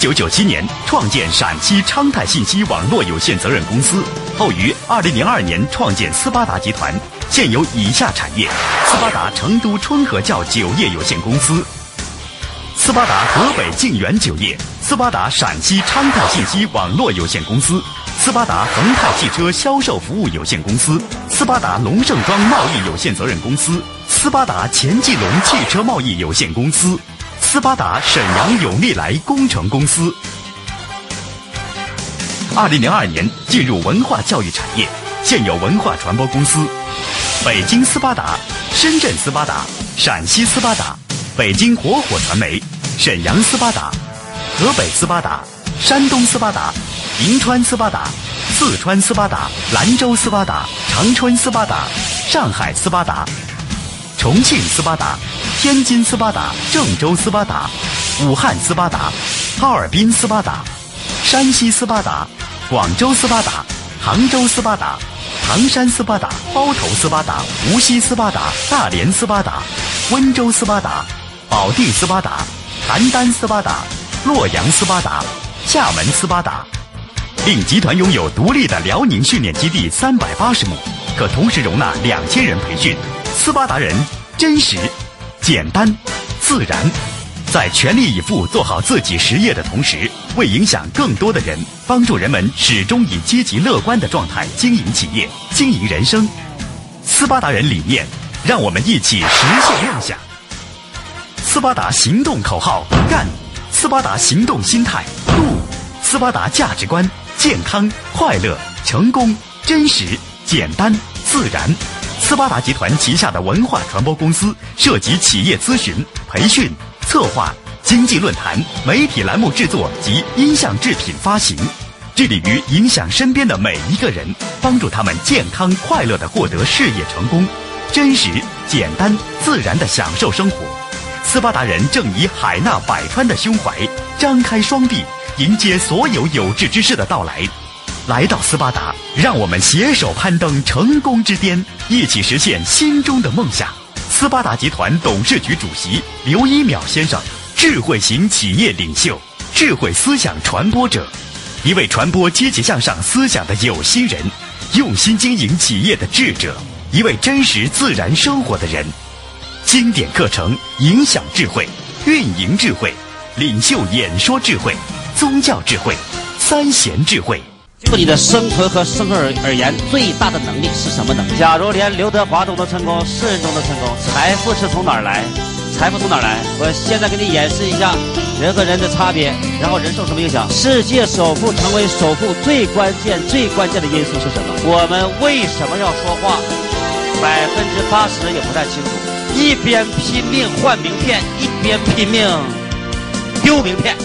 一九九七年创建陕西昌泰信息网络有限责任公司，后于二零零二年创建斯巴达集团，现有以下产业：斯巴达成都春和窖酒业有限公司、斯巴达河北晋源酒业、斯巴达陕西昌泰信息网络有限公司、斯巴达恒泰汽车销售服务有限公司、斯巴达龙盛庄贸易有限责任公司、斯巴达钱继龙汽车贸易有限公司。斯巴达沈阳永利来工程公司，二零零二年进入文化教育产业，现有文化传播公司：北京斯巴达、深圳斯巴达、陕西斯巴达、北京火火传媒、沈阳斯巴达、河北斯巴达、山东斯巴达、银川斯巴达、四川斯巴达、兰州斯巴达、长春斯巴达、上海斯巴达、重庆斯巴达。天津斯巴达、郑州斯巴达、武汉斯巴达、哈尔滨斯巴达、山西斯巴达、广州斯巴达、杭州斯巴达、唐山斯巴达、包头斯巴达、无锡斯巴达、大连斯巴达、温州斯巴达、保定斯巴达、邯郸斯巴达、洛阳斯巴达、厦门斯巴达。令集团拥有独立的辽宁训练基地三百八十亩，可同时容纳两千人培训。斯巴达人真实。简单、自然，在全力以赴做好自己实业的同时，为影响更多的人，帮助人们始终以积极乐观的状态经营企业、经营人生。斯巴达人理念，让我们一起实现梦想。斯巴达行动口号：干！斯巴达行动心态：度！斯巴达价值观：健康、快乐、成功、真实、简单、自然。斯巴达集团旗下的文化传播公司涉及企业咨询、培训、策划、经济论坛、媒体栏目制作及音像制品发行，致力于影响身边的每一个人，帮助他们健康快乐地获得事业成功，真实、简单、自然地享受生活。斯巴达人正以海纳百川的胸怀，张开双臂，迎接所有有志之士的到来。来到斯巴达，让我们携手攀登成功之巅，一起实现心中的梦想。斯巴达集团董事局主席刘一淼先生，智慧型企业领袖，智慧思想传播者，一位传播积极向上思想的有心人，用心经营企业的智者，一位真实自然生活的人。经典课程，影响智慧，运营智慧，领袖演说智慧，宗教智慧，三贤智慧。就你的生存和生活而而言，最大的能力是什么能力？假如连刘德华都能成功，世人都能成功，财富是从哪儿来？财富从哪儿来？我现在给你演示一下人和人的差别，然后人受什么影响？世界首富成为首富最关键、最关键的因素是什么？我们为什么要说话？百分之八十也不太清楚。一边拼命换名片，一边拼命丢名片。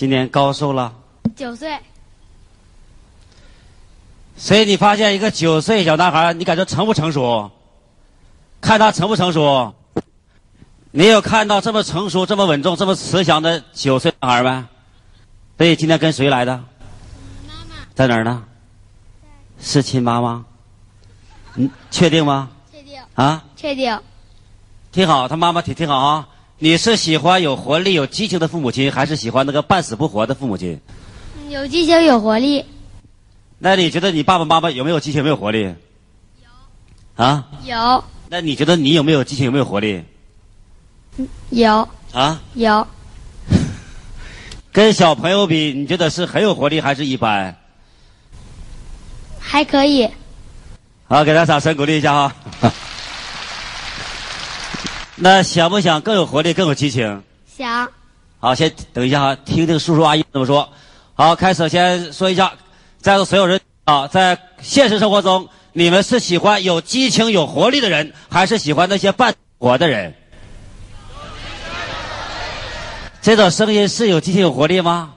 今年高寿了？九岁。所以你发现一个九岁小男孩，你感觉成不成熟？看他成不成熟？你有看到这么成熟、这么稳重、这么慈祥的九岁男孩吗？所以今天跟谁来的？妈妈。在哪儿呢？是亲妈妈。嗯，确定吗？确定。啊？确定。挺好，他妈妈挺挺好啊。你是喜欢有活力、有激情的父母亲，还是喜欢那个半死不活的父母亲？有激情，有活力。那你觉得你爸爸妈妈有没有激情、没有活力？有。啊？有。那你觉得你有没有激情、有没有活力？有。啊？有。跟小朋友比，你觉得是很有活力，还是一般？还可以。好，给他掌声鼓励一下哈。那想不想更有活力、更有激情？想。好，先等一下哈，听听叔叔阿姨怎么说。好，开始先说一下，在座所有人啊，在现实生活中，你们是喜欢有激情、有活力的人，还是喜欢那些半活的人？这种声音是有激情有活力吗？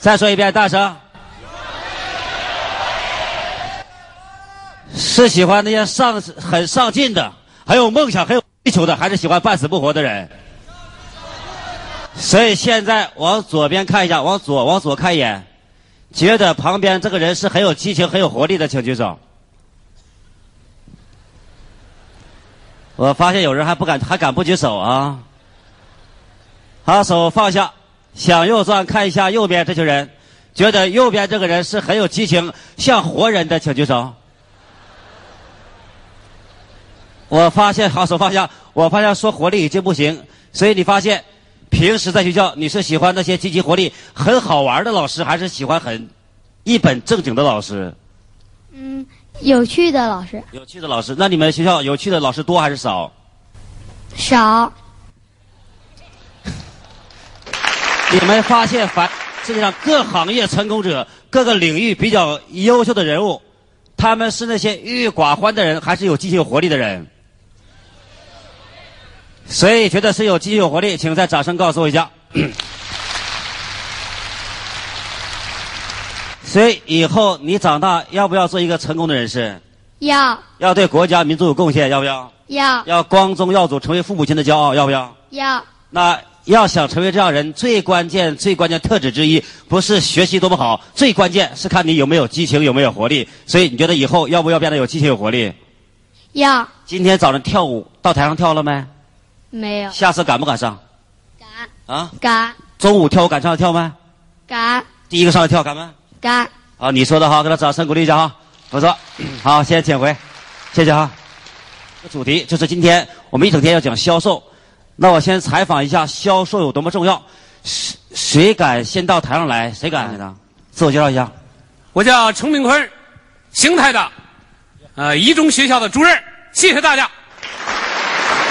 再说一遍，大声。是喜欢那些上很上进的，很有梦想、很有追求的，还是喜欢半死不活的人？所以现在往左边看一下，往左往左看一眼，觉得旁边这个人是很有激情、很有活力的，请举手。我发现有人还不敢，还敢不举手啊？好，手放下，向右转看一下右边这群人，觉得右边这个人是很有激情、像活人的，请举手。我发现，好手放下。我发现说活力已经不行，所以你发现，平时在学校你是喜欢那些积极活力、很好玩的老师，还是喜欢很一本正经的老师？嗯，有趣的老师。有趣的老师，那你们学校有趣的老师多还是少？少。你们发现，凡世界上各行业成功者、各个领域比较优秀的人物，他们是那些郁郁寡欢的人，还是有激情有活力的人？所以觉得是有积极有活力，请在掌声告诉我一下。所以以后你长大要不要做一个成功的人士？要。要对国家民族有贡献，要不要？要。要光宗耀祖，成为父母亲的骄傲，要不要？要。那要想成为这样人，最关键、最关键特质之一，不是学习多么好，最关键是看你有没有激情，有没有活力。所以你觉得以后要不要变得有激情、有活力？要。今天早上跳舞到台上跳了没？没有。下次敢不敢上？敢。啊？敢。中午跳舞敢上来跳吗？敢。第一个上来跳敢吗？敢。啊，你说的哈，给他掌声鼓励一下哈，不错。好，先请回，谢谢哈。主题就是今天我们一整天要讲销售，那我先采访一下销售有多么重要。谁谁敢先到台上来？谁敢？自我介绍一下。我叫程炳坤，邢台的，呃，一中学校的主任。谢谢大家。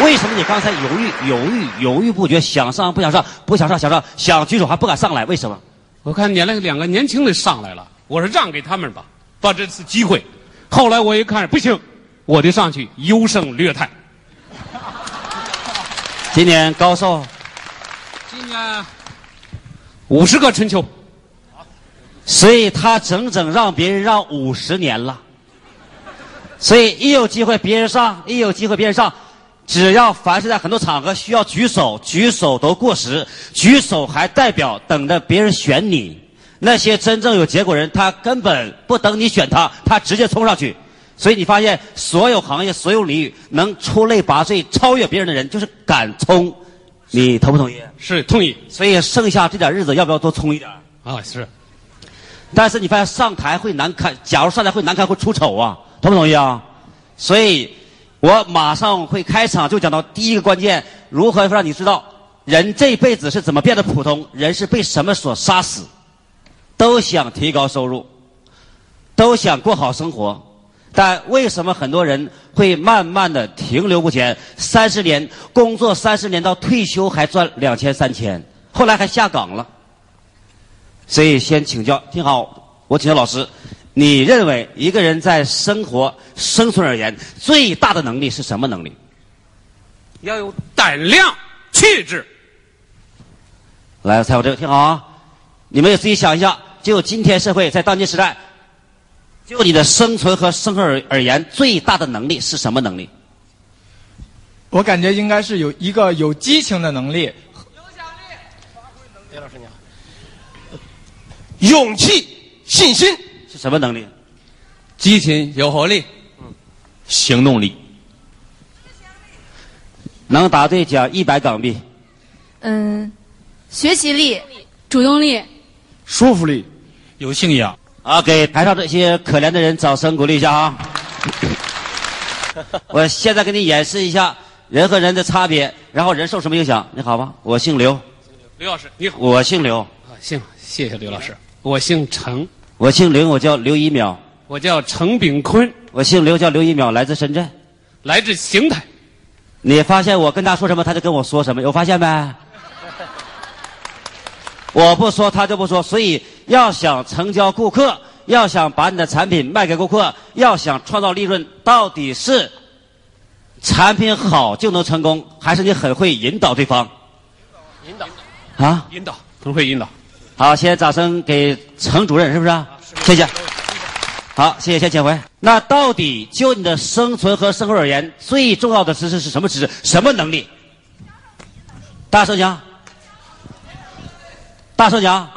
为什么你刚才犹豫、犹豫、犹豫不决，想上不想上，不想上想上，想举手还不敢上来？为什么？我看撵了两个年轻的上来了，我说让给他们吧，把这次机会。后来我一看不行，我得上去优胜劣汰。今年高寿？今年五十个春秋。所以他整整让别人让五十年了。所以一有机会别人上，一有机会别人上。只要凡是在很多场合需要举手，举手都过时。举手还代表等着别人选你。那些真正有结果人，他根本不等你选他，他直接冲上去。所以你发现，所有行业、所有领域能出类拔萃、超越别人的人，就是敢冲。你同不同意？是同意。所以剩下这点日子，要不要多冲一点？啊，是。但是你发现上台会难看，假如上台会难看，会出丑啊，同不同意啊？所以。我马上会开场，就讲到第一个关键：如何让你知道人这辈子是怎么变得普通？人是被什么所杀死？都想提高收入，都想过好生活，但为什么很多人会慢慢的停留不前？三十年工作，三十年到退休还赚两千三千，后来还下岗了。所以先请教，听好，我请教老师。你认为一个人在生活生存而言最大的能力是什么能力？要有胆量、气质。来，猜我这个听好啊！你们也自己想一下，就今天社会在当今时代，就你的生存和生活而而言最大的能力是什么能力？我感觉应该是有一个有激情的能力。有奖励。李老师你好。勇气、信心。是什么能力？激情、有活力，嗯，行动力。能答对奖一百港币。嗯，学习力、主动力、说服力、有信仰。啊，给台上这些可怜的人掌声鼓励一下啊！我现在给你演示一下人和人的差别，然后人受什么影响？你好吗，我姓刘。刘老师，你好。我姓刘。啊，姓，谢谢刘老师。我姓程。我姓刘，我叫刘一淼。我叫程炳坤。我姓刘，叫刘一淼，来自深圳，来自邢台。你发现我跟他说什么，他就跟我说什么，有发现没？我不说，他就不说。所以要想成交顾客，要想把你的产品卖给顾客，要想创造利润，到底是产品好就能成功，还是你很会引导对方？引导。啊？引导，很会引导。好，现在掌声给程主任，是不是？谢谢。好，谢谢，先请回。那到底就你的生存和生活而言，最重要的知识是什么知识？什么能力？大声讲。大声讲。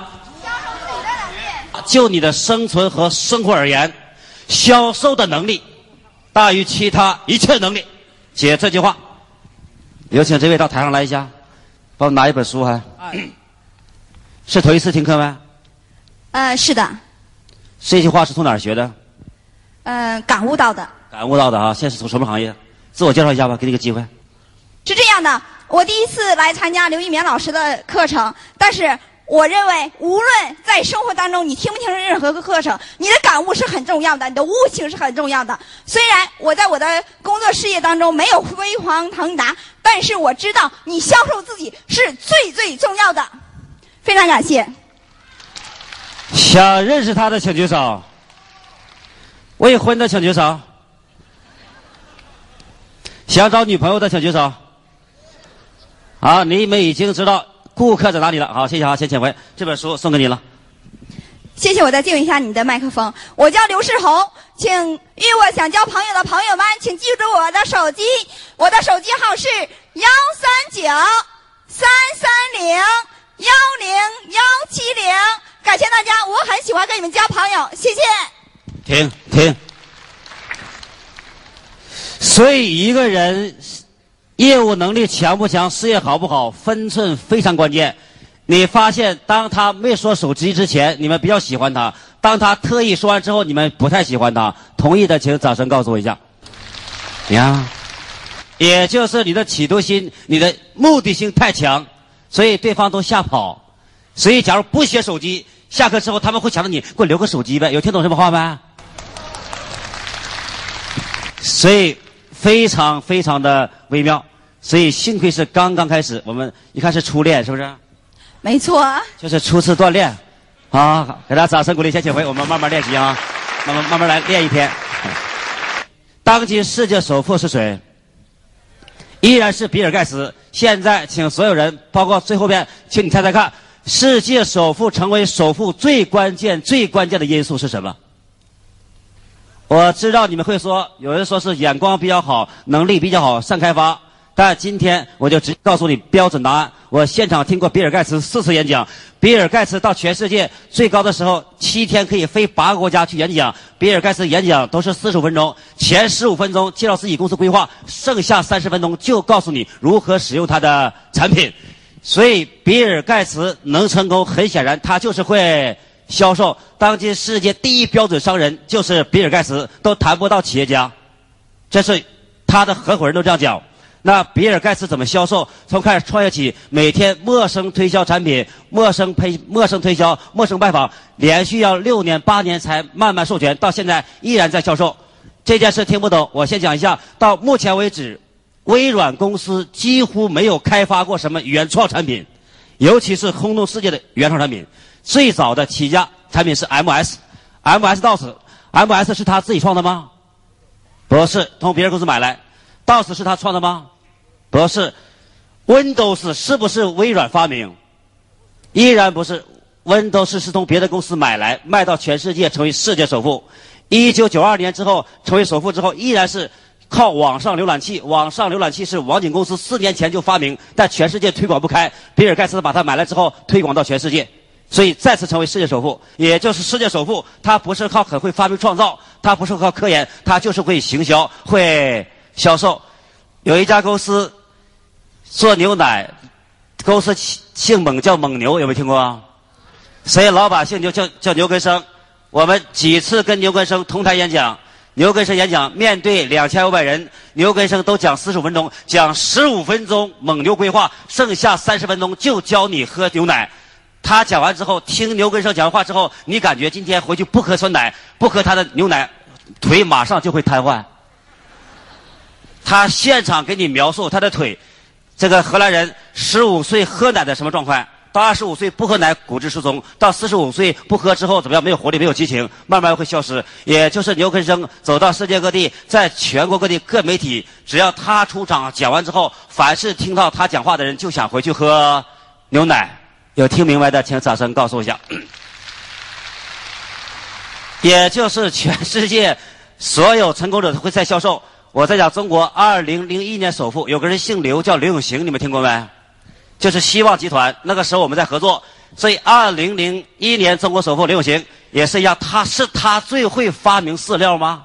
就你的生存和生活而言，销售的能力大于其他一切能力。写这句话。有请这位到台上来一下，帮我拿一本书还。是头一次听课吗？呃，是的。这句话是从哪儿学的？嗯，感悟到的。感悟到的啊！现在是从什么行业？自我介绍一下吧，给你个机会。是这样的，我第一次来参加刘一棉老师的课程，但是我认为，无论在生活当中你听不听任何个课程，你的感悟是很重要的，你的悟性是很重要的。虽然我在我的工作事业当中没有飞黄腾达，但是我知道你销售自己是最最重要的。非常感谢。想认识他的请举手。未婚的请举手。想找女朋友的请举手。好，你们已经知道顾客在哪里了。好，谢谢啊，先请回这本书送给你了。谢谢，我再借用一下你的麦克风。我叫刘世红，请与我想交朋友的朋友们，请记住我的手机，我的手机号是幺三九三三零。幺零幺七零，感谢大家，我很喜欢跟你们交朋友，谢谢。停停。所以一个人业务能力强不强，事业好不好，分寸非常关键。你发现，当他没说手机之前，你们比较喜欢他；当他特意说完之后，你们不太喜欢他。同意的，请掌声告诉我一下。呀，也就是你的企图心、你的目的性太强。所以对方都吓跑，所以假如不写手机，下课之后他们会想着你给我留个手机呗，有听懂什么话没？所以非常非常的微妙，所以幸亏是刚刚开始，我们一看是初恋，是不是？没错。就是初次锻炼，啊，给大家掌声鼓励，先请回，我们慢慢练习啊，慢慢慢慢来练一天。当今世界首富是谁？依然是比尔盖茨。现在，请所有人，包括最后边，请你猜猜看，世界首富成为首富最关键、最关键的因素是什么？我知道你们会说，有人说是眼光比较好，能力比较好，善开发。但今天我就直接告诉你标准答案。我现场听过比尔盖茨四次演讲，比尔盖茨到全世界最高的时候，七天可以飞八个国家去演讲。比尔盖茨演讲都是四十五分钟，前十五分钟介绍自己公司规划，剩下三十分钟就告诉你如何使用他的产品。所以比尔盖茨能成功，很显然他就是会销售。当今世界第一标准商人就是比尔盖茨，都谈不到企业家。这是他的合伙人都这样讲。那比尔盖茨怎么销售？从开始创业起，每天陌生推销产品，陌生推陌生推销，陌生拜访，连续要六年八年才慢慢授权，到现在依然在销售。这件事听不懂，我先讲一下。到目前为止，微软公司几乎没有开发过什么原创产品，尤其是轰动世界的原创产品。最早的起家产品是 MS，MS DOS，MS 是他自己创的吗？不是，从别人公司买来。DOS 是他创的吗？不是，Windows 是不是微软发明？依然不是，Windows 是从别的公司买来，卖到全世界，成为世界首富。一九九二年之后成为首富之后，依然是靠网上浏览器。网上浏览器是网景公司四年前就发明，但全世界推广不开。比尔盖茨把它买来之后，推广到全世界，所以再次成为世界首富。也就是世界首富，他不是靠很会发明创造，他不是靠科研，他就是会行销，会销售。有一家公司。做牛奶，公司姓姓蒙，叫蒙牛，有没有听过？所以老板姓牛，叫叫牛根生。我们几次跟牛根生同台演讲，牛根生演讲面对两千五百人，牛根生都讲四十五分钟，讲十五分钟蒙牛规划，剩下三十分钟就教你喝牛奶。他讲完之后，听牛根生讲完话之后，你感觉今天回去不喝酸奶，不喝他的牛奶，腿马上就会瘫痪。他现场给你描述他的腿。这个荷兰人十五岁喝奶的什么状况？到二十五岁不喝奶，骨质疏松；到四十五岁不喝之后怎么样？没有活力，没有激情，慢慢会消失。也就是牛根生走到世界各地，在全国各地各媒体，只要他出场讲完之后，凡是听到他讲话的人就想回去喝牛奶。有听明白的，请掌声告诉我一下。也就是全世界所有成功者都会在销售。我在讲中国二零零一年首富，有个人姓刘，叫刘永行，你们听过没？就是希望集团。那个时候我们在合作，所以二零零一年中国首富刘永行也是一样。他是他最会发明饲料吗？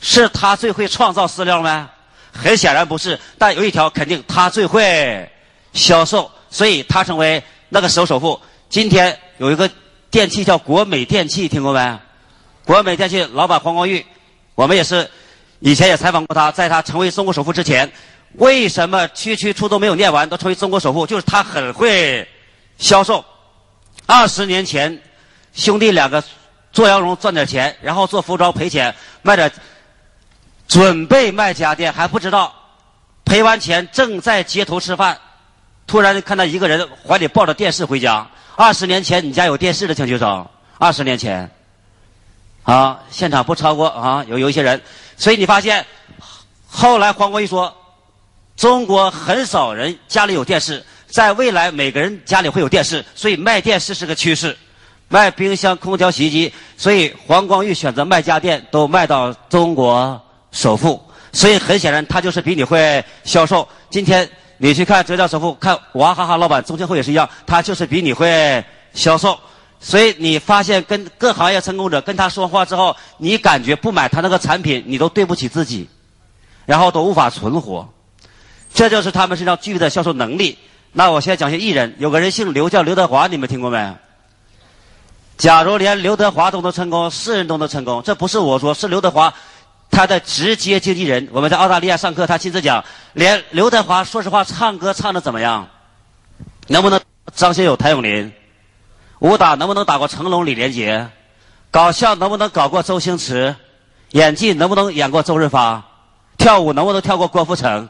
是他最会创造饲料吗？很显然不是。但有一条肯定，他最会销售，所以他成为那个时候首富。今天有一个电器叫国美电器，听过没？国美电器老板黄光裕，我们也是。以前也采访过他，在他成为中国首富之前，为什么区区初中没有念完都成为中国首富？就是他很会销售。二十年前，兄弟两个做羊绒赚点钱，然后做服装赔钱，卖点，准备卖家电还不知道，赔完钱正在街头吃饭，突然看到一个人怀里抱着电视回家。二十年前你家有电视的请举手。二十年前，啊，现场不超过啊，有有一些人。所以你发现，后来黄国义说，中国很少人家里有电视，在未来每个人家里会有电视，所以卖电视是个趋势，卖冰箱、空调、洗衣机，所以黄光裕选择卖家电都卖到中国首富，所以很显然他就是比你会销售。今天你去看浙江首富，看娃哈哈老板钟庆后也是一样，他就是比你会销售。所以你发现跟各行业成功者跟他说话之后，你感觉不买他那个产品，你都对不起自己，然后都无法存活。这就是他们身上具备的销售能力。那我现在讲些艺人，有个人姓刘，叫刘德华，你们听过没？假如连刘德华都能成功，世人都能成功，这不是我说，是刘德华他的直接经纪人。我们在澳大利亚上课，他亲自讲，连刘德华说实话唱歌唱的怎么样？能不能张学友、谭咏麟？武打能不能打过成龙、李连杰？搞笑能不能搞过周星驰？演技能不能演过周润发？跳舞能不能跳过郭富城？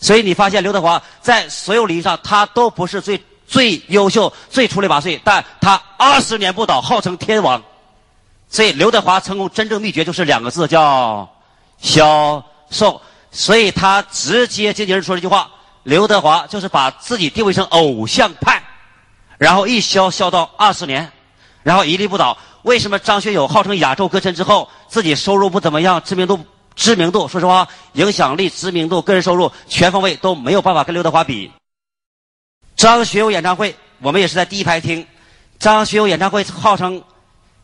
所以你发现刘德华在所有领域上，他都不是最最优秀、最出类拔萃，但他二十年不倒，号称天王。所以刘德华成功真正秘诀就是两个字，叫销售。所以他直接经纪人说了一句话：刘德华就是把自己定位成偶像派。然后一销销到二十年，然后屹立不倒。为什么张学友号称亚洲歌神之后，自己收入不怎么样，知名度知名度，说实话，影响力、知名度、个人收入全方位都没有办法跟刘德华比。张学友演唱会，我们也是在第一排听。张学友演唱会号称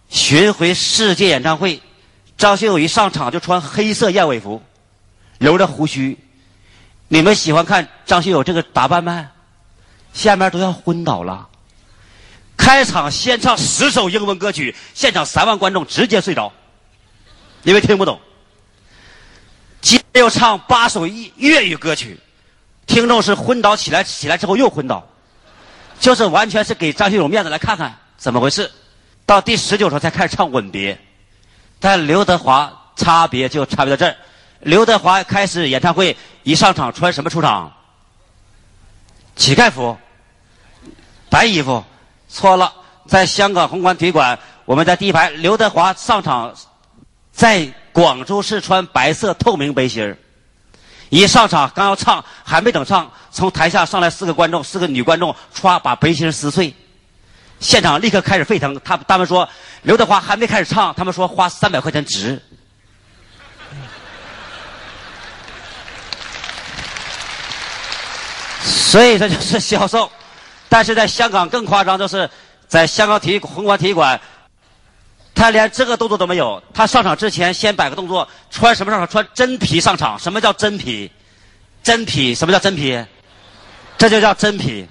巡回世界演唱会，张学友一上场就穿黑色燕尾服，留着胡须。你们喜欢看张学友这个打扮吗？下面都要昏倒了。开场先唱十首英文歌曲，现场三万观众直接睡着，因为听不懂。接着又唱八首粤语歌曲，听众是昏倒起来，起来之后又昏倒，就是完全是给张学友面子来看看怎么回事。到第十九首才开始唱《吻别》，但刘德华差别就差别在这儿。刘德华开始演唱会一上场穿什么出场？乞丐服，白衣服。错了，在香港红馆体育馆，我们在第一排，刘德华上场，在广州是穿白色透明背心儿，一上场刚要唱，还没等唱，从台下上来四个观众，四个女观众，歘把背心撕碎，现场立刻开始沸腾。他他们说刘德华还没开始唱，他们说花三百块钱值，所以这就是销售。但是在香港更夸张，就是在香港体育红馆体育馆，他连这个动作都没有。他上场之前先摆个动作，穿什么上场？穿真皮上场。什么叫真皮？真皮？什么叫真皮？这就叫真皮，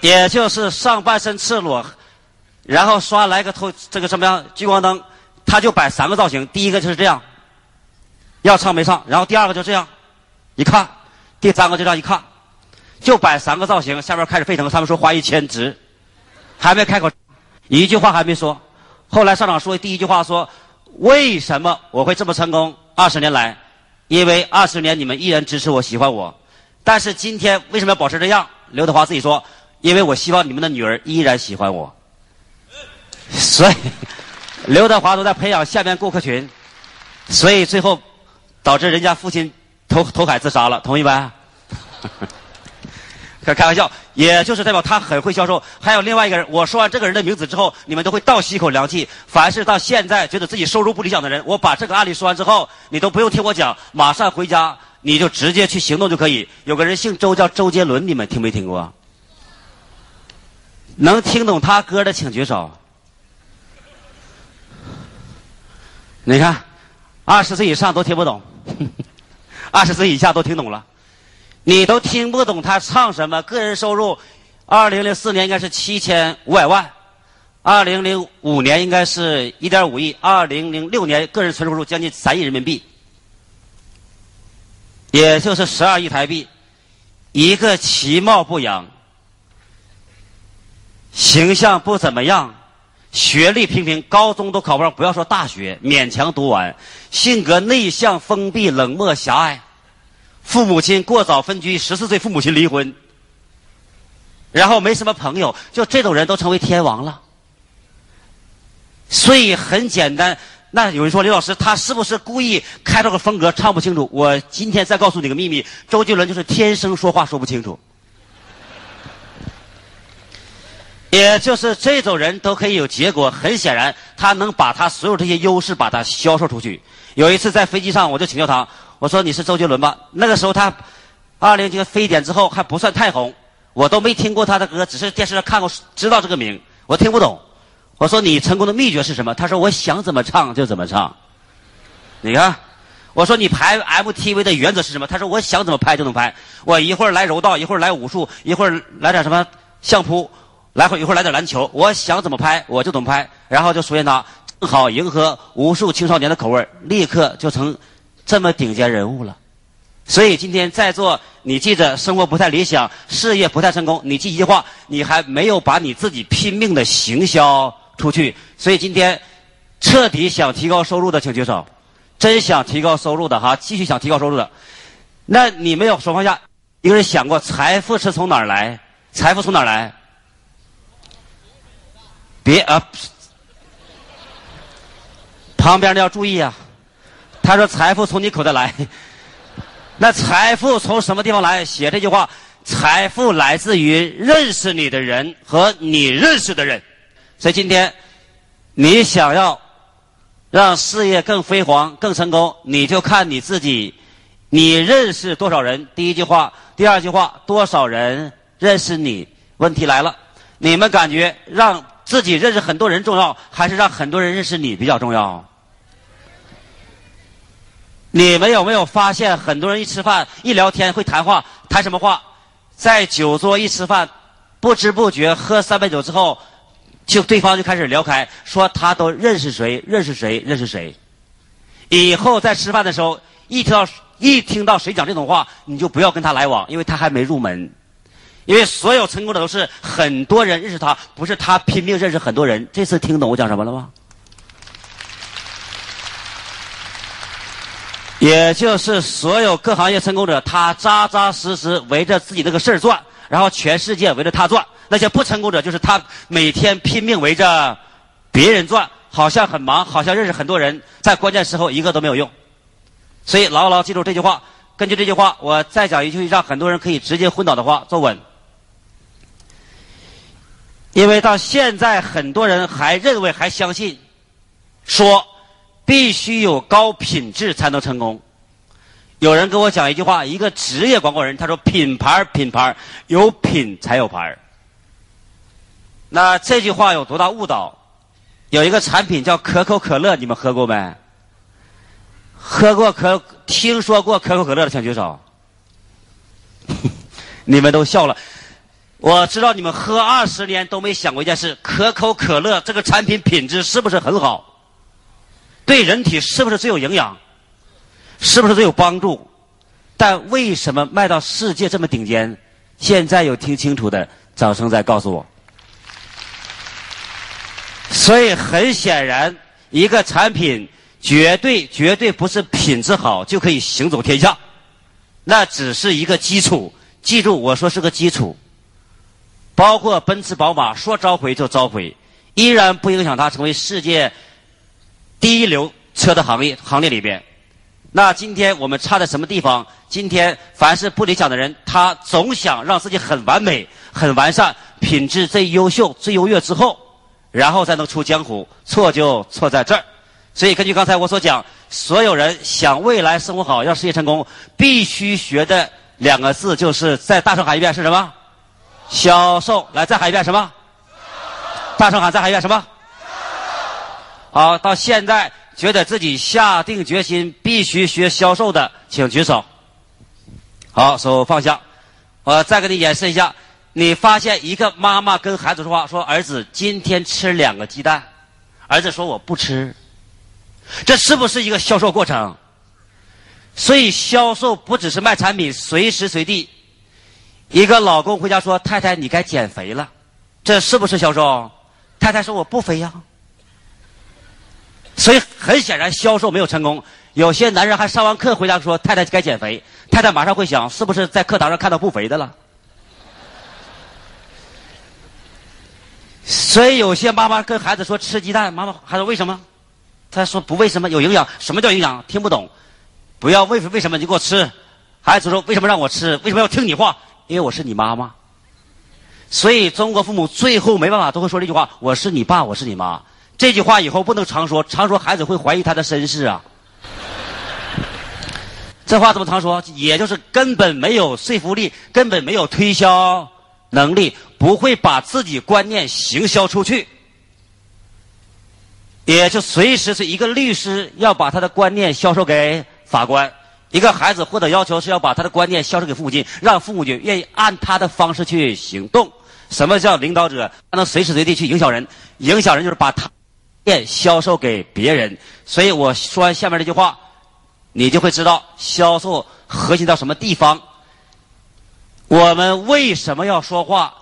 也就是上半身赤裸，然后刷来个透这个什么样聚光灯，他就摆三个造型。第一个就是这样，要唱没唱。然后第二个就这样，一看，第三个就这样一看。就摆三个造型，下面开始沸腾。他们说花一千值，还没开口，一句话还没说。后来上场说第一句话说：“为什么我会这么成功？二十年来，因为二十年你们依然支持我、喜欢我。但是今天为什么要保持这样？”刘德华自己说：“因为我希望你们的女儿依然喜欢我。”所以，刘德华都在培养下面顾客群，所以最后导致人家父亲投投海自杀了。同意吧？开开玩笑，也就是代表他很会销售。还有另外一个人，我说完这个人的名字之后，你们都会倒吸一口凉气。凡是到现在觉得自己收入不理想的人，我把这个案例说完之后，你都不用听我讲，马上回家，你就直接去行动就可以。有个人姓周，叫周杰伦，你们听没听过？能听懂他歌的请举手。你看，二十岁以上都听不懂，二十岁以下都听懂了。你都听不懂他唱什么？个人收入，二零零四年应该是七千五百万，二零零五年应该是一点五亿，二零零六年个人纯收入将近三亿人民币，也就是十二亿台币。一个其貌不扬，形象不怎么样，学历平平，高中都考不上，不要说大学，勉强读完，性格内向、封闭、冷漠、狭隘。父母亲过早分居，十四岁父母亲离婚，然后没什么朋友，就这种人都成为天王了。所以很简单，那有人说李老师他是不是故意开这个风格唱不清楚？我今天再告诉你个秘密，周杰伦就是天生说话说不清楚。也就是这种人都可以有结果，很显然他能把他所有这些优势把它销售出去。有一次在飞机上，我就请教他。我说你是周杰伦吧？那个时候他，二零零非典之后还不算太红，我都没听过他的歌，只是电视上看过，知道这个名，我听不懂。我说你成功的秘诀是什么？他说我想怎么唱就怎么唱。你看，我说你拍 MTV 的原则是什么？他说我想怎么拍就能拍。我一会儿来柔道，一会儿来武术，一会儿来点什么相扑，来会一会儿来点篮球，我想怎么拍我就怎么拍，然后就出现他正好迎合无数青少年的口味，立刻就成。这么顶尖人物了，所以今天在座，你记着，生活不太理想，事业不太成功，你记一句话，你还没有把你自己拼命的行销出去。所以今天，彻底想提高收入的请举手，真想提高收入的哈，继续想提高收入的，那你没有手放下，一个人想过财富是从哪儿来？财富从哪儿来？别啊，旁边的要注意啊。他说：“财富从你口袋来，那财富从什么地方来？写这句话，财富来自于认识你的人和你认识的人。所以今天，你想要让事业更辉煌、更成功，你就看你自己，你认识多少人？第一句话，第二句话，多少人认识你？问题来了，你们感觉让自己认识很多人重要，还是让很多人认识你比较重要？”你们有没有发现，很多人一吃饭、一聊天会谈话，谈什么话？在酒桌一吃饭，不知不觉喝三杯酒之后，就对方就开始聊开，说他都认识谁，认识谁，认识谁。以后在吃饭的时候，一听到一听到谁讲这种话，你就不要跟他来往，因为他还没入门。因为所有成功的都是很多人认识他，不是他拼命认识很多人。这次听懂我讲什么了吗？也就是所有各行业成功者，他扎扎实实围着自己那个事儿转，然后全世界围着他转。那些不成功者，就是他每天拼命围着别人转，好像很忙，好像认识很多人，在关键时候一个都没有用。所以牢牢记住这句话。根据这句话，我再讲一句让很多人可以直接昏倒的话：坐稳。因为到现在，很多人还认为、还相信，说。必须有高品质才能成功。有人跟我讲一句话，一个职业广告人，他说：“品牌，品牌，有品才有牌。”那这句话有多大误导？有一个产品叫可口可乐，你们喝过没？喝过可听说过可口可乐的请举手。你们都笑了。我知道你们喝二十年都没想过一件事：可口可乐这个产品品质是不是很好？对人体是不是最有营养？是不是最有帮助？但为什么卖到世界这么顶尖？现在有听清楚的，掌声再告诉我。所以很显然，一个产品绝对绝对不是品质好就可以行走天下，那只是一个基础。记住，我说是个基础。包括奔驰、宝马，说召回就召回，依然不影响它成为世界。第一流车的行业行列里边，那今天我们差在什么地方？今天凡是不理想的人，他总想让自己很完美、很完善，品质最优秀、最优越之后，然后才能出江湖。错就错在这儿。所以根据刚才我所讲，所有人想未来生活好、要事业成功，必须学的两个字，就是再大声喊一遍是什么？销售。来，再喊一遍什么？大声喊，再喊一遍什么？好，到现在。觉得自己下定决心必须学销售的，请举手。好，手放下。我再给你演示一下。你发现一个妈妈跟孩子说话，说：“儿子，今天吃两个鸡蛋。”儿子说：“我不吃。”这是不是一个销售过程？所以销售不只是卖产品，随时随地。一个老公回家说：“太太，你该减肥了。”这是不是销售？太太说：“我不肥呀。”所以很显然，销售没有成功。有些男人还上完课回家说：“太太该减肥。”太太马上会想：是不是在课堂上看到不肥的了？所以有些妈妈跟孩子说吃鸡蛋，妈妈孩子为什么？他说不为什么，有营养。什么叫营养？听不懂。不要为为什么你给我吃？孩子说为什么让我吃？为什么要听你话？因为我是你妈妈。所以中国父母最后没办法都会说这句话：我是你爸，我是你妈。这句话以后不能常说，常说孩子会怀疑他的身世啊。这话怎么常说？也就是根本没有说服力，根本没有推销能力，不会把自己观念行销出去。也就随时是一个律师要把他的观念销售给法官，一个孩子获得要求是要把他的观念销售给父母亲，让父母亲愿意按他的方式去行动。什么叫领导者？他能随时随地去影响人，影响人就是把他。店销售给别人，所以我说完下面这句话，你就会知道销售核心到什么地方。我们为什么要说话？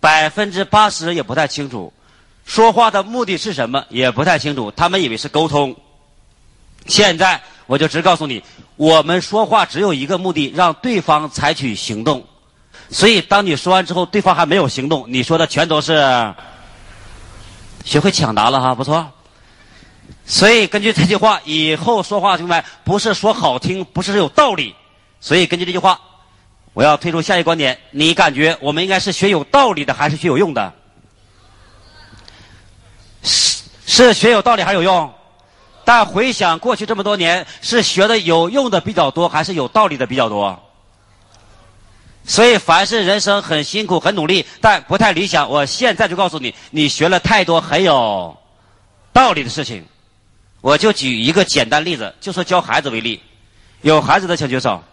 百分之八十也不太清楚，说话的目的是什么也不太清楚。他们以为是沟通。现在我就直告诉你，我们说话只有一个目的，让对方采取行动。所以当你说完之后，对方还没有行动，你说的全都是。学会抢答了哈，不错。所以根据这句话，以后说话兄弟们不是说好听，不是有道理。所以根据这句话，我要推出下一个观点：你感觉我们应该是学有道理的，还是学有用的？是是学有道理还是有用？但回想过去这么多年，是学的有用的比较多，还是有道理的比较多？所以，凡是人生很辛苦、很努力，但不太理想，我现在就告诉你，你学了太多很有道理的事情。我就举一个简单例子，就说教孩子为例。有孩子的请举手。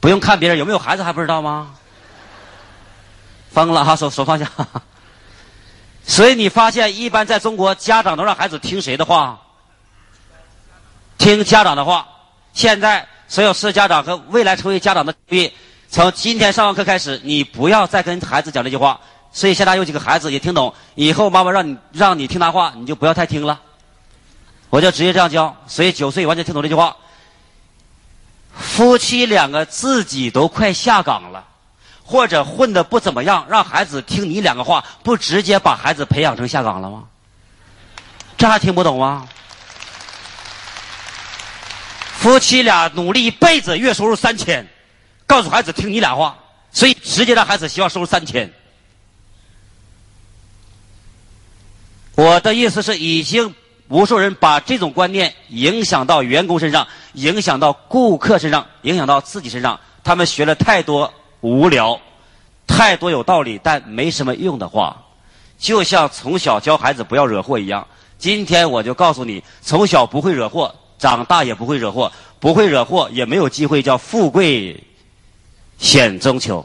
不用看别人有没有孩子还不知道吗？疯了哈，手手放下。所以你发现，一般在中国，家长都让孩子听谁的话？听家长的话。现在。所有是家长和未来成为家长的注意，从今天上完课开始，你不要再跟孩子讲这句话。所以现在有几个孩子也听懂，以后妈妈让你让你听他话，你就不要太听了。我就直接这样教。所以九岁完全听懂这句话。夫妻两个自己都快下岗了，或者混的不怎么样，让孩子听你两个话，不直接把孩子培养成下岗了吗？这还听不懂吗？夫妻俩努力一辈子，月收入三千，告诉孩子听你俩话，所以直接让孩子希望收入三千。我的意思是，已经无数人把这种观念影响到员工身上，影响到顾客身上，影响到自己身上。他们学了太多无聊、太多有道理但没什么用的话，就像从小教孩子不要惹祸一样。今天我就告诉你，从小不会惹祸。长大也不会惹祸，不会惹祸，也没有机会叫富贵险中求。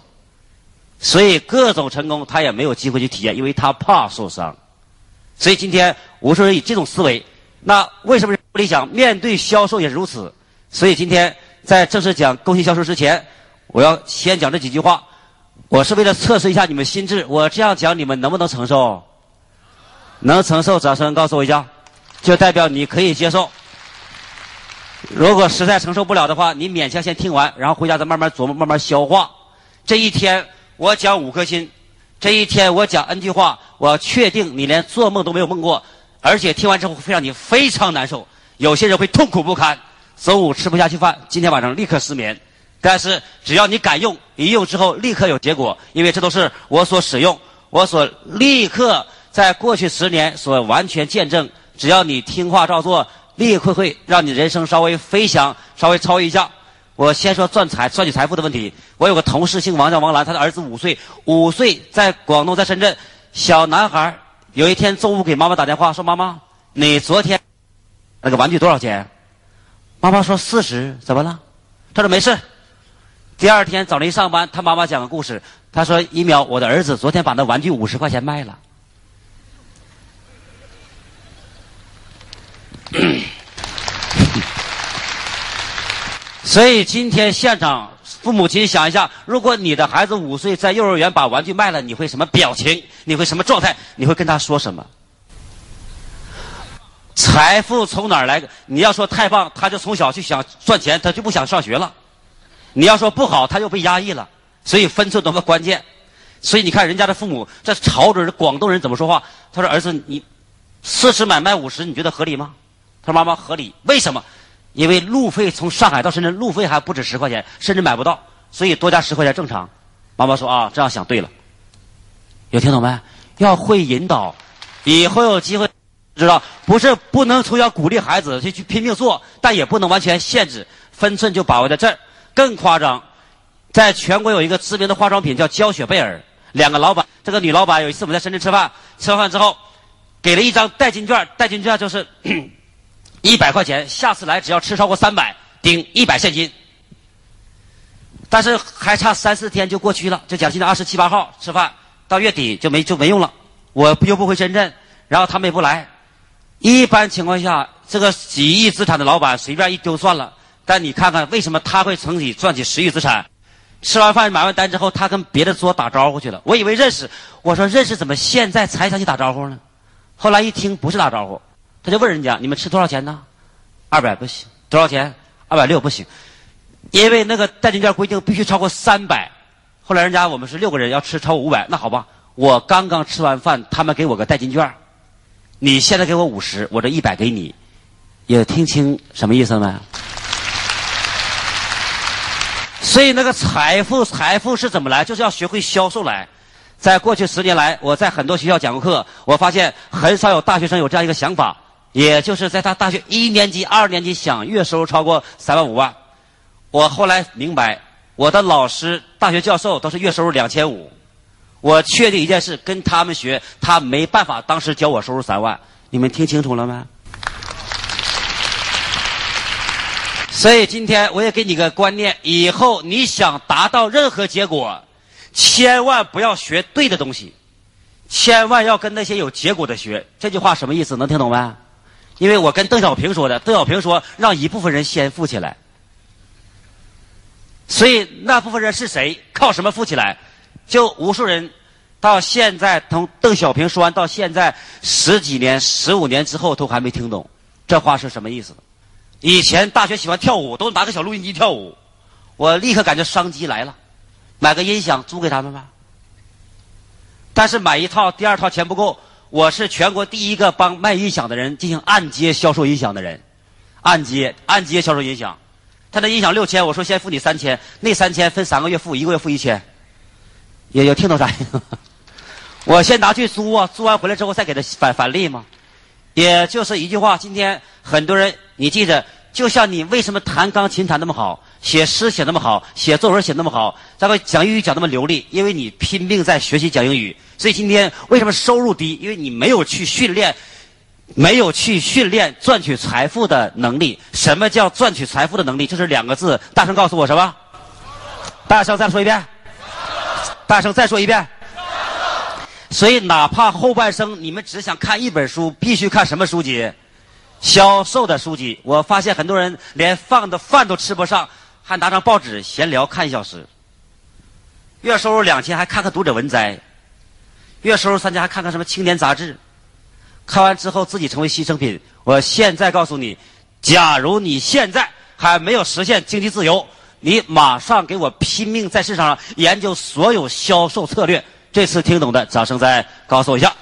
所以各种成功他也没有机会去体验，因为他怕受伤。所以今天无数人以这种思维，那为什么不理想？面对销售也是如此。所以今天在正式讲勾心销售之前，我要先讲这几句话。我是为了测试一下你们心智，我这样讲你们能不能承受？能承受，掌声告诉我一下，就代表你可以接受。如果实在承受不了的话，你勉强先听完，然后回家再慢慢琢磨、慢慢消化。这一天我讲五颗心，这一天我讲 N 句话，我确定你连做梦都没有梦过，而且听完之后会让你非常难受。有些人会痛苦不堪，中午吃不下去饭，今天晚上立刻失眠。但是只要你敢用，一用之后立刻有结果，因为这都是我所使用，我所立刻在过去十年所完全见证。只要你听话照做，立刻会让你人生稍微飞翔，稍微超一下。我先说赚财、赚取财富的问题。我有个同事姓王，叫王兰，他的儿子五岁，五岁在广东，在深圳，小男孩有一天中午给妈妈打电话说：“妈妈，你昨天那个玩具多少钱？”妈妈说：“四十。”怎么了？他说：“没事。”第二天早上一上班，他妈妈讲个故事。他说：“一秒，我的儿子昨天把那玩具五十块钱卖了。” 所以今天现场父母亲想一下，如果你的孩子五岁在幼儿园把玩具卖了，你会什么表情？你会什么状态？你会跟他说什么？财富从哪儿来？你要说太棒，他就从小就想赚钱，他就不想上学了。你要说不好，他又被压抑了，所以分寸多么关键。所以你看人家的父母，这潮州人、广东人怎么说话？他说：“儿子，你四十买卖五十，你觉得合理吗？”说：“妈妈，合理。为什么？因为路费从上海到深圳，路费还不止十块钱，甚至买不到，所以多加十块钱正常。”妈妈说：“啊，这样想对了。”有听懂没？要会引导，以后有机会知道，不是不能从小鼓励孩子去去拼命做，但也不能完全限制，分寸就把握在这儿。更夸张，在全国有一个知名的化妆品叫娇雪贝尔。两个老板，这个女老板有一次我们在深圳吃饭，吃完饭之后，给了一张代金券，代金券就是一百块钱，下次来只要吃超过三百，顶一百现金。但是还差三四天就过去了，就讲今天二十七八号吃饭，到月底就没就没用了。我又不回深圳，然后他们也不来。一般情况下，这个几亿资产的老板随便一丢算了。但你看看，为什么他会从你赚取十亿资产？吃完饭买完单之后，他跟别的桌打招呼去了。我以为认识，我说认识，怎么现在才想起打招呼呢？后来一听不是打招呼，他就问人家：“你们吃多少钱呢？”二百不行，多少钱？二百六不行，因为那个代金券规定必须超过三百。后来人家我们是六个人要吃超过五百，那好吧，我刚刚吃完饭，他们给我个代金券，你现在给我五十，我这一百给你，也听清什么意思没？所以，那个财富，财富是怎么来？就是要学会销售来。在过去十年来，我在很多学校讲过课，我发现很少有大学生有这样一个想法，也就是在他大学一年级、二年级想月收入超过三万五万。我后来明白，我的老师、大学教授都是月收入两千五。我确定一件事，跟他们学，他没办法当时教我收入三万。你们听清楚了吗？所以今天我也给你个观念：以后你想达到任何结果，千万不要学对的东西，千万要跟那些有结果的学。这句话什么意思？能听懂没？因为我跟邓小平说的，邓小平说让一部分人先富起来。所以那部分人是谁？靠什么富起来？就无数人到现在从邓小平说完到现在十几年、十五年之后都还没听懂这话是什么意思。以前大学喜欢跳舞，都拿个小录音机跳舞，我立刻感觉商机来了，买个音响租给他们吧。但是买一套，第二套钱不够。我是全国第一个帮卖音响的人进行按揭销售音响的人，按揭按揭销售音响。他的音响六千，我说先付你三千，那三千分三个月付，一个月付一千。有有听懂啥意思？我先拿去租啊，租完回来之后再给他返返利吗？也就是一句话，今天很多人。你记着，就像你为什么弹钢琴弹那么好，写诗写那么好，写作文写那么好，咱们讲英语讲那么流利，因为你拼命在学习讲英语。所以今天为什么收入低？因为你没有去训练，没有去训练赚取财富的能力。什么叫赚取财富的能力？就是两个字，大声告诉我什么？大声再说一遍。大声再说一遍。所以哪怕后半生你们只想看一本书，必须看什么书籍？销售的书籍，我发现很多人连放的饭都吃不上，还拿张报纸闲聊看一小时。月收入两千还看看读者文摘，月收入三千还看看什么青年杂志，看完之后自己成为牺牲品。我现在告诉你，假如你现在还没有实现经济自由，你马上给我拼命在市场上研究所有销售策略。这次听懂的，掌声再告诉我一下。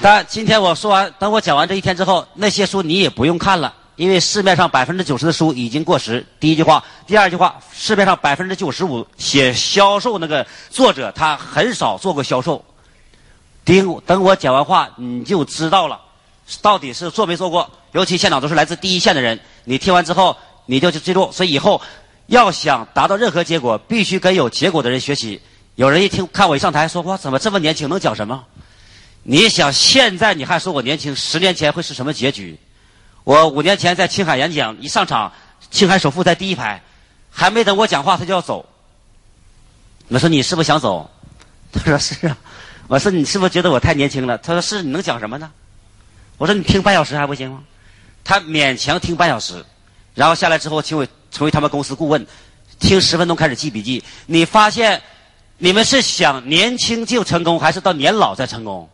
但今天我说完，等我讲完这一天之后，那些书你也不用看了，因为市面上百分之九十的书已经过时。第一句话，第二句话，市面上百分之九十五写销售那个作者，他很少做过销售。等等我讲完话，你就知道了，到底是做没做过。尤其现场都是来自第一线的人，你听完之后，你就记住。所以以后要想达到任何结果，必须跟有结果的人学习。有人一听看我一上台，说哇，怎么这么年轻，能讲什么？你想现在你还说我年轻，十年前会是什么结局？我五年前在青海演讲，一上场，青海首富在第一排，还没等我讲话，他就要走。我说你是不是想走？他说是啊。我说你是不是觉得我太年轻了？他说是，你能讲什么呢？我说你听半小时还不行吗？他勉强听半小时，然后下来之后，请我成为他们公司顾问，听十分钟开始记笔记。你发现你们是想年轻就成功，还是到年老再成功？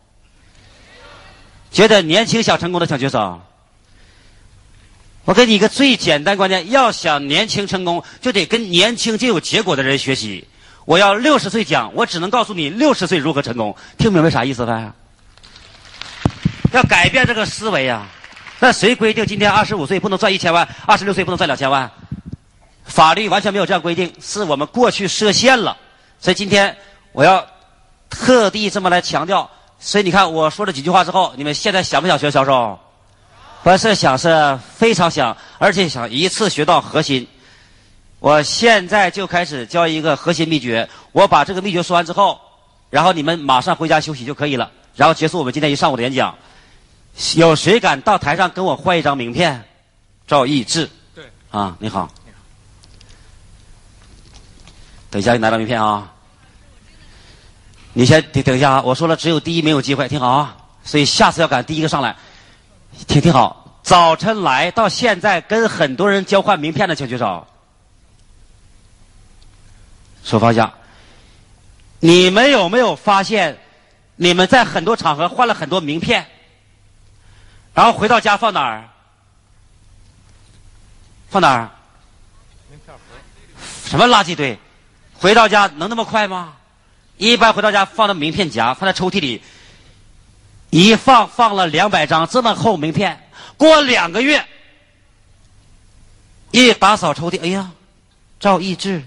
觉得年轻想成功的请举手。我给你一个最简单观念：要想年轻成功，就得跟年轻就有结果的人学习。我要六十岁讲，我只能告诉你六十岁如何成功。听明白啥意思没？要改变这个思维呀！那谁规定今天二十五岁不能赚一千万，二十六岁不能赚两千万？法律完全没有这样规定，是我们过去设限了。所以今天我要特地这么来强调。所以你看，我说了几句话之后，你们现在想不想学销售？不是想，是非常想，而且想一次学到核心。我现在就开始教一个核心秘诀。我把这个秘诀说完之后，然后你们马上回家休息就可以了。然后结束我们今天一上午的演讲。有谁敢到台上跟我换一张名片？赵毅志。对。啊，你好。你好。等一下，你拿张名片啊。你先等等一下啊！我说了，只有第一没有机会，听好啊！所以下次要敢第一个上来，听听好。早晨来到现在跟很多人交换名片的，请举手。手放下。你们有没有发现，你们在很多场合换了很多名片，然后回到家放哪儿？放哪儿？什么垃圾堆？回到家能那么快吗？一般回到家放到名片夹，放在抽屉里，一放放了两百张这么厚名片。过两个月，一打扫抽屉，哎呀，赵义志，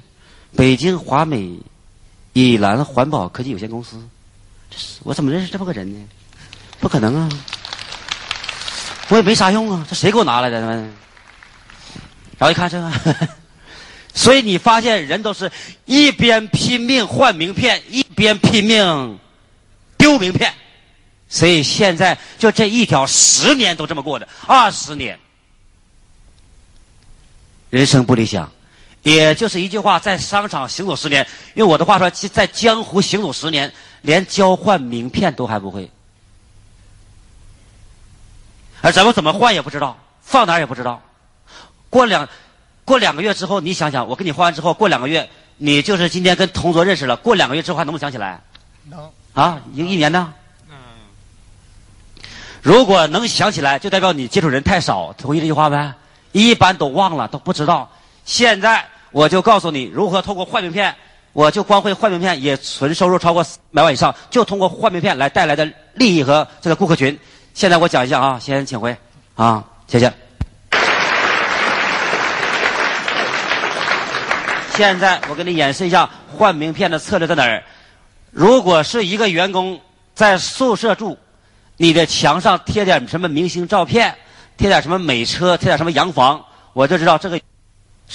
北京华美以蓝环保科技有限公司，这是我怎么认识这么个人呢？不可能啊！我也没啥用啊，这谁给我拿来的？然后一看这个。所以你发现人都是一边拼命换名片，一边拼命丢名片。所以现在就这一条，十年都这么过的，二十年，人生不理想。也就是一句话，在商场行走十年，用我的话说，在江湖行走十年，连交换名片都还不会，而咱们怎么换也不知道，放哪儿也不知道，过两。过两个月之后，你想想，我跟你换完之后，过两个月，你就是今天跟同桌认识了。过两个月之后，还能不能想起来？能。啊，一一年呢？如果能想起来，就代表你接触人太少。同意这句话没？一般都忘了，都不知道。现在我就告诉你如何通过换名片，我就光会换名片，也纯收入超过百万以上，就通过换名片来带来的利益和这个顾客群。现在我讲一下啊，先请回啊，谢谢。现在我给你演示一下换名片的策略在哪儿。如果是一个员工在宿舍住，你的墙上贴点什么明星照片，贴点什么美车，贴点什么洋房，我就知道这个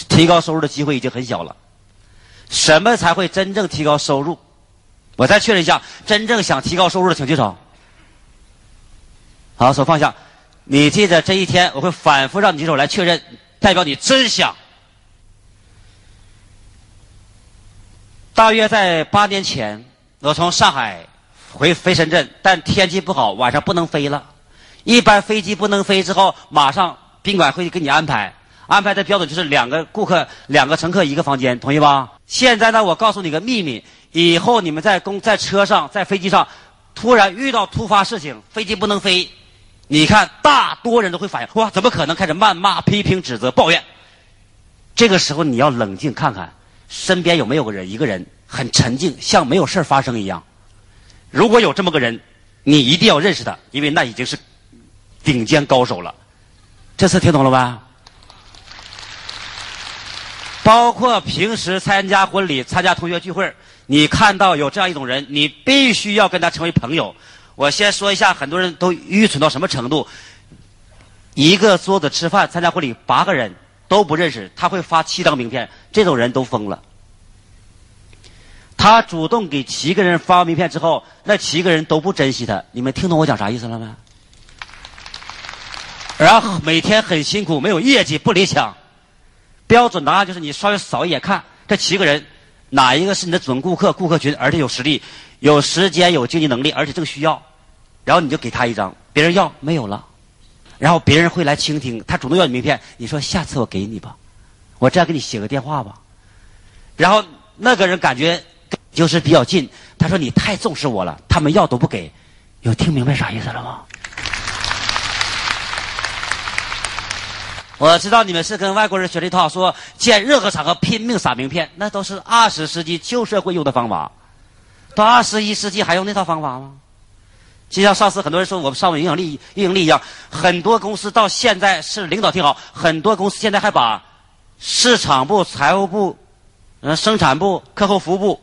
提高收入的机会已经很小了。什么才会真正提高收入？我再确认一下，真正想提高收入的请举手。好，手放下。你记得这一天我会反复让你举手来确认，代表你真想。大约在八年前，我从上海回飞深圳，但天气不好，晚上不能飞了。一般飞机不能飞之后，马上宾馆会给你安排，安排的标准就是两个顾客、两个乘客一个房间，同意吧？现在呢，我告诉你个秘密：以后你们在公在车上、在飞机上，突然遇到突发事情，飞机不能飞，你看大多人都会反应：哇，怎么可能？开始谩骂、批评、指责、抱怨。这个时候你要冷静看看。身边有没有个人，一个人很沉静，像没有事发生一样？如果有这么个人，你一定要认识他，因为那已经是顶尖高手了。这次听懂了吧？包括平时参加婚礼、参加同学聚会，你看到有这样一种人，你必须要跟他成为朋友。我先说一下，很多人都愚蠢到什么程度？一个桌子吃饭，参加婚礼，八个人都不认识，他会发七张名片，这种人都疯了。他主动给七个人发名片之后，那七个人都不珍惜他。你们听懂我讲啥意思了没？然后每天很辛苦，没有业绩，不理想。标准答案就是你稍微扫一眼看这七个人，哪一个是你的准顾客？顾客群，而且有实力、有时间、有经济能力，而且正需要，然后你就给他一张，别人要没有了，然后别人会来倾听，他主动要你名片，你说下次我给你吧，我这样给你写个电话吧，然后那个人感觉就是比较近，他说你太重视我了，他们要都不给，有听明白啥意思了吗？我知道你们是跟外国人学了一套，说见任何场合拼命撒名片，那都是二十世纪旧社会用的方法。到二十一世纪还用那套方法吗？就像上次很多人说我们上面影响力、运营力一样，很多公司到现在是领导挺好，很多公司现在还把市场部、财务部、嗯生产部、客户服务部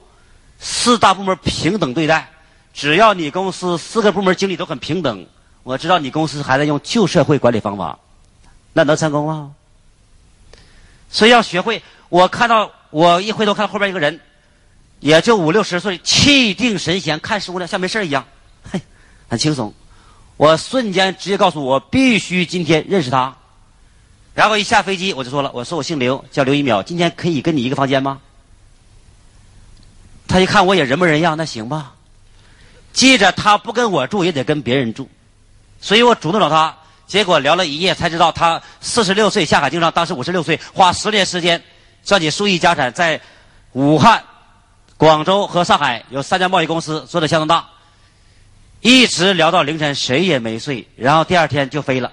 四大部门平等对待。只要你公司四个部门经理都很平等，我知道你公司还在用旧社会管理方法。那能成功吗？所以要学会。我看到我一回头看后边一个人，也就五六十岁，气定神闲，看书呢像没事一样，嘿，很轻松。我瞬间直接告诉我必须今天认识他。然后一下飞机我就说了，我说我姓刘，叫刘一淼，今天可以跟你一个房间吗？他一看我也人模人样，那行吧。记着他不跟我住也得跟别人住，所以我主动找他。结果聊了一夜，才知道他四十六岁下海经商，当时五十六岁，花十年时间赚取数亿家产，在武汉、广州和上海有三家贸易公司，做的相当大。一直聊到凌晨，谁也没睡，然后第二天就飞了。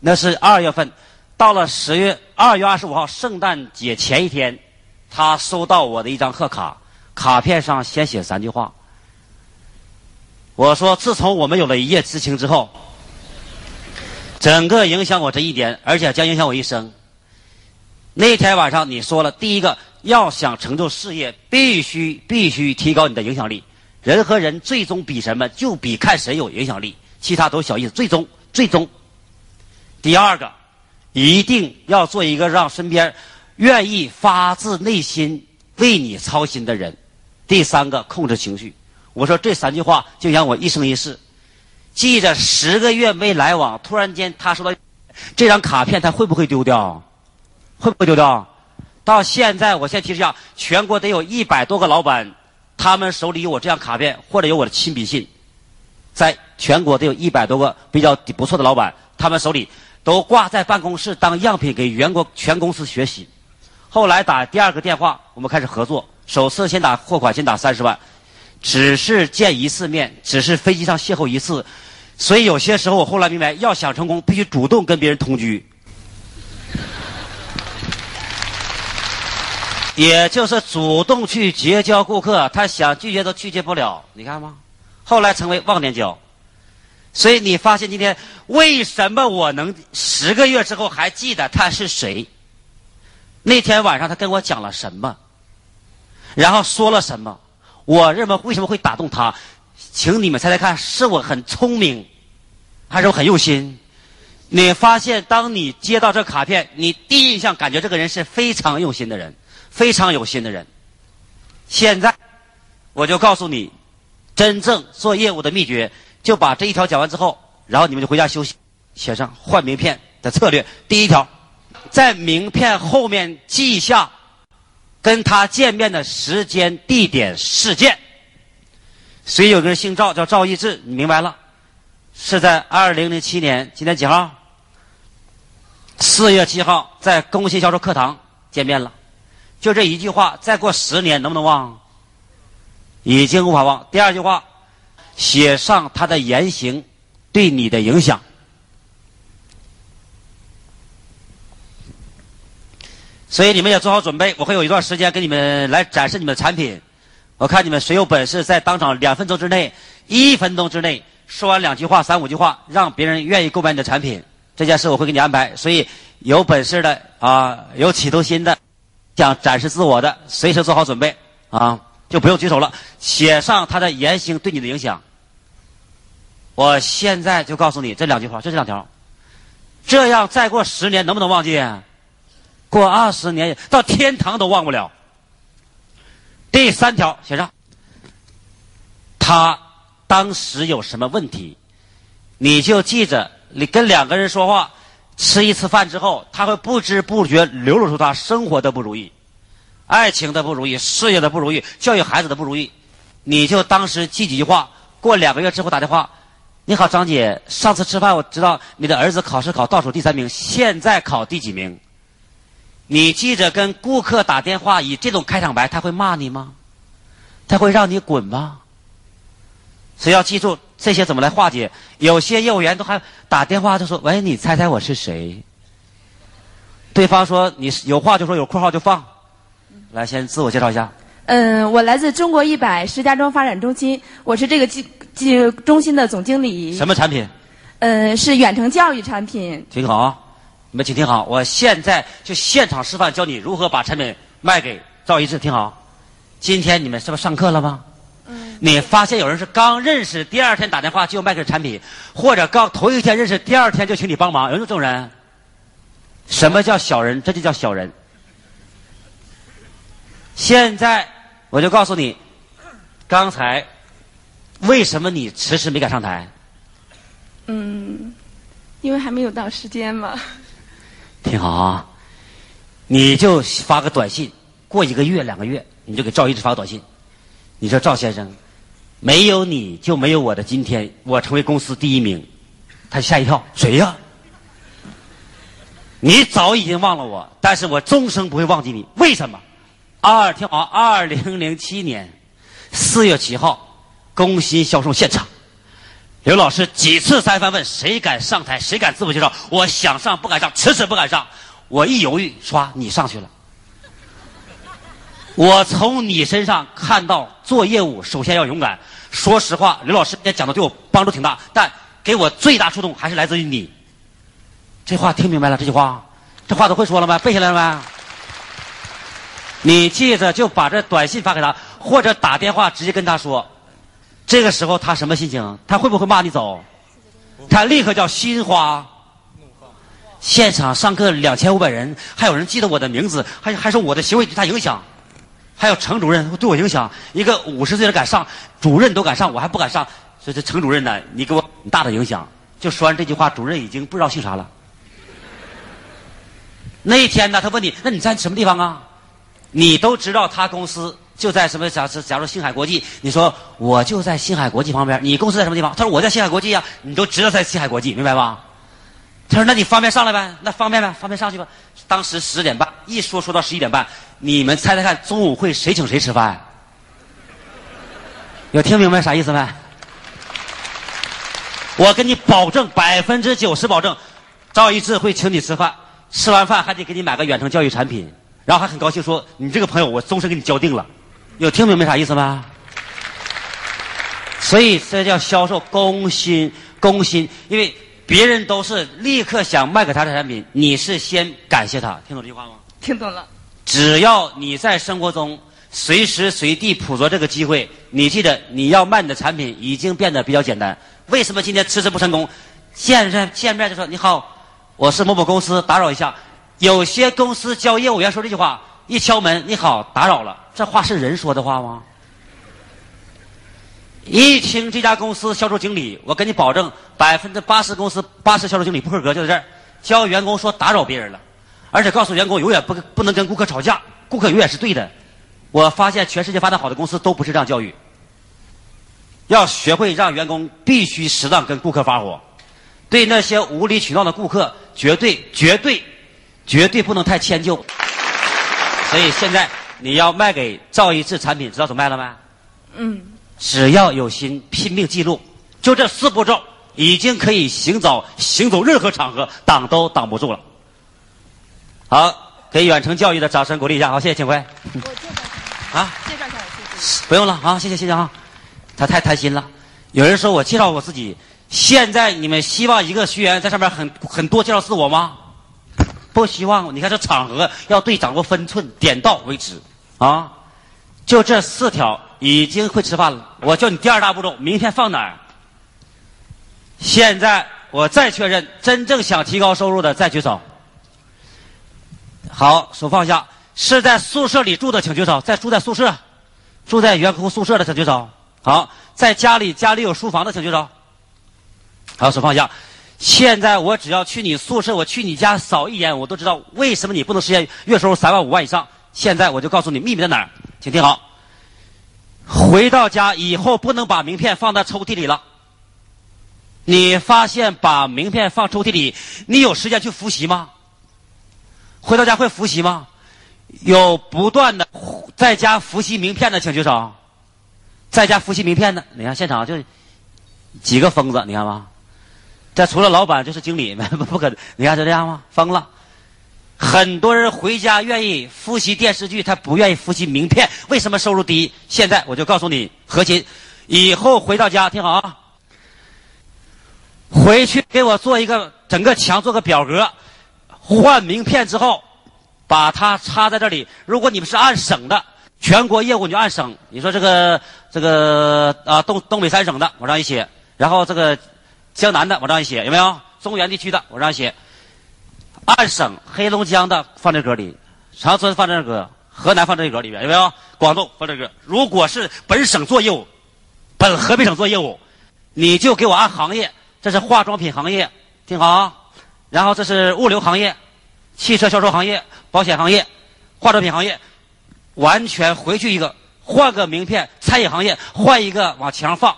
那是二月份，到了十月二月二十五号，圣诞节前一天，他收到我的一张贺卡，卡片上先写三句话。我说：自从我们有了一夜之情之后。整个影响我这一点，而且将影响我一生。那天晚上你说了，第一个要想成就事业，必须必须提高你的影响力。人和人最终比什么？就比看谁有影响力，其他都小意思。最终，最终。第二个，一定要做一个让身边愿意发自内心为你操心的人。第三个，控制情绪。我说这三句话就让我一生一世。记着十个月没来往，突然间他收到这张卡片，他会不会丢掉？会不会丢掉？到现在，我先提示一下，全国得有一百多个老板，他们手里有我这张卡片，或者有我的亲笔信，在全国得有一百多个比较不错的老板，他们手里都挂在办公室当样品给员工全公司学习。后来打第二个电话，我们开始合作，首次先打货款，先打三十万，只是见一次面，只是飞机上邂逅一次。所以有些时候，我后来明白，要想成功，必须主动跟别人同居，也就是主动去结交顾客。他想拒绝都拒绝不了，你看吗？后来成为忘年交。所以你发现今天为什么我能十个月之后还记得他是谁？那天晚上他跟我讲了什么？然后说了什么？我认为为什么会打动他？请你们猜猜看，是我很聪明，还是我很用心？你发现，当你接到这卡片，你第一印象感觉这个人是非常用心的人，非常有心的人。现在，我就告诉你，真正做业务的秘诀，就把这一条讲完之后，然后你们就回家休息，写上换名片的策略。第一条，在名片后面记下跟他见面的时间、地点、事件。所以有个人姓赵，叫赵义志，你明白了？是在二零零七年，今天几号？四月七号，在工信销售课堂见面了。就这一句话，再过十年能不能忘？已经无法忘。第二句话，写上他的言行对你的影响。所以你们也做好准备，我会有一段时间给你们来展示你们的产品。我看你们谁有本事，在当场两分钟之内、一分钟之内说完两句话、三五句话，让别人愿意购买你的产品，这件事我会给你安排。所以有本事的啊，有企图心的，想展示自我的，随时做好准备啊，就不用举手了。写上他的言行对你的影响。我现在就告诉你这两句话，就这两条。这样再过十年能不能忘记？过二十年到天堂都忘不了。第三条写上，他当时有什么问题，你就记着。你跟两个人说话，吃一次饭之后，他会不知不觉流露出他生活的不如意、爱情的不如意、事业的不如意、教育孩子的不如意。你就当时记几句话，过两个月之后打电话。你好，张姐。上次吃饭我知道你的儿子考试考倒数第三名，现在考第几名？你记着跟顾客打电话以这种开场白，他会骂你吗？他会让你滚吗？所以要记住这些怎么来化解。有些业务员都还打电话就说：“喂，你猜猜我是谁？”对方说：“你有话就说，有括号就放。”来，先自我介绍一下。嗯，我来自中国一百石家庄发展中心，我是这个基。即中心的总经理。什么产品？嗯，是远程教育产品。挺好，你们请听好，我现在就现场示范，教你如何把产品卖给赵一智。听好，今天你们是不是上课了吗？嗯。你发现有人是刚认识，第二天打电话就卖给产品，或者刚头一天认识，第二天就请你帮忙，有这种人？什么叫小人？这就叫小人。现在我就告诉你，刚才。为什么你迟迟没敢上台？嗯，因为还没有到时间嘛。听好啊，你就发个短信，过一个月、两个月，你就给赵一直发个短信。你说赵先生，没有你就没有我的今天，我成为公司第一名。他吓一跳，谁呀？你早已经忘了我，但是我终生不会忘记你。为什么？二听好，二零零七年四月七号。工薪销售现场，刘老师几次三番问谁敢上台，谁敢自我介绍？我想上不敢上，迟迟不敢上。我一犹豫，唰，你上去了。我从你身上看到做业务首先要勇敢。说实话，刘老师今天讲的对我帮助挺大，但给我最大触动还是来自于你。这话听明白了？这句话，这话都会说了吗？背下来了没？你记着，就把这短信发给他，或者打电话直接跟他说。这个时候他什么心情？他会不会骂你走？他立刻叫心花。现场上课两千五百人，还有人记得我的名字，还还说我的行为对他影响，还有程主任对我影响。一个五十岁的敢上，主任都敢上，我还不敢上。所以这程主任呢，你给我很大的影响。就说完这句话，主任已经不知道姓啥了。那一天呢，他问你，那你在什么地方啊？你都知道他公司。就在什么？假设假如星海国际，你说我就在星海国际旁边，你公司在什么地方？他说我在星海国际呀，你都知道在星海国际，明白吧？他说那你方便上来呗？那方便呗？方便上去吧？当时十点半，一说说到十一点半，你们猜猜看，中午会谁请谁吃饭？有听明白啥意思没？我跟你保证，百分之九十保证，赵一智会请你吃饭，吃完饭还得给你买个远程教育产品，然后还很高兴说你这个朋友我终身给你交定了。有听明白啥意思吗？所以这叫销售攻心，攻心，因为别人都是立刻想卖给他的产品，你是先感谢他，听懂这句话吗？听懂了。只要你在生活中随时随地捕捉这个机会，你记得你要卖你的产品已经变得比较简单。为什么今天迟迟不成功？见面见面就说你好，我是某某公司，打扰一下。有些公司教业务员说这句话。一敲门，你好，打扰了。这话是人说的话吗？一听这家公司销售经理，我跟你保证，百分之八十公司八十销售经理不合格，就在这儿教员工说打扰别人了，而且告诉员工永远不不能跟顾客吵架，顾客永远是对的。我发现全世界发展好的公司都不是这样教育，要学会让员工必须适当跟顾客发火，对那些无理取闹的顾客，绝对绝对绝对不能太迁就。所以现在你要卖给赵一智产品，知道怎么卖了吗？嗯。只要有心，拼命记录，就这四步骤，已经可以行走行走任何场合，挡都挡不住了。好，给远程教育的掌声鼓励一下，好，谢谢，请回。我介绍。啊？介绍一下，谢谢。不用了，啊，谢谢，谢谢啊。他太贪心了，有人说我介绍我自己，现在你们希望一个学员在上面很很多介绍自我吗？不希望。你看这场合要对掌握分寸，点到为止啊！就这四条已经会吃饭了。我教你第二大步骤，明天放哪儿？现在我再确认，真正想提高收入的再举手。好，手放下。是在宿舍里住的，请举手。在住在宿舍，住在员工宿舍的，请举手。好，在家里家里有书房的，请举手。好，手放下。现在我只要去你宿舍，我去你家扫一眼，我都知道为什么你不能实现月收入三万五万以上。现在我就告诉你秘密在哪儿，请听好。回到家以后不能把名片放在抽屉里了。你发现把名片放抽屉里，你有时间去复习吗？回到家会复习吗？有不断的在家复习名片的，请举手。在家复习名片的，你看现场就几个疯子，你看吗？这除了老板就是经理，不 不可能。你看就这样吗？疯了。很多人回家愿意复习电视剧，他不愿意复习名片。为什么收入低？现在我就告诉你核心。以后回到家听好啊，回去给我做一个整个墙做个表格，换名片之后。把它插在这里。如果你们是按省的，全国业务你就按省。你说这个这个啊，东东北三省的往上一写，然后这个江南的往上一写，有没有？中原地区的往上写。按省，黑龙江的放这格里，长春放这格，河南放这格里边，有没有？广东放这格。如果是本省做业务，本河北省做业务，你就给我按行业。这是化妆品行业，听好啊。然后这是物流行业，汽车销售行业。保险行业、化妆品行业，完全回去一个，换个名片；餐饮行业换一个，往墙上放，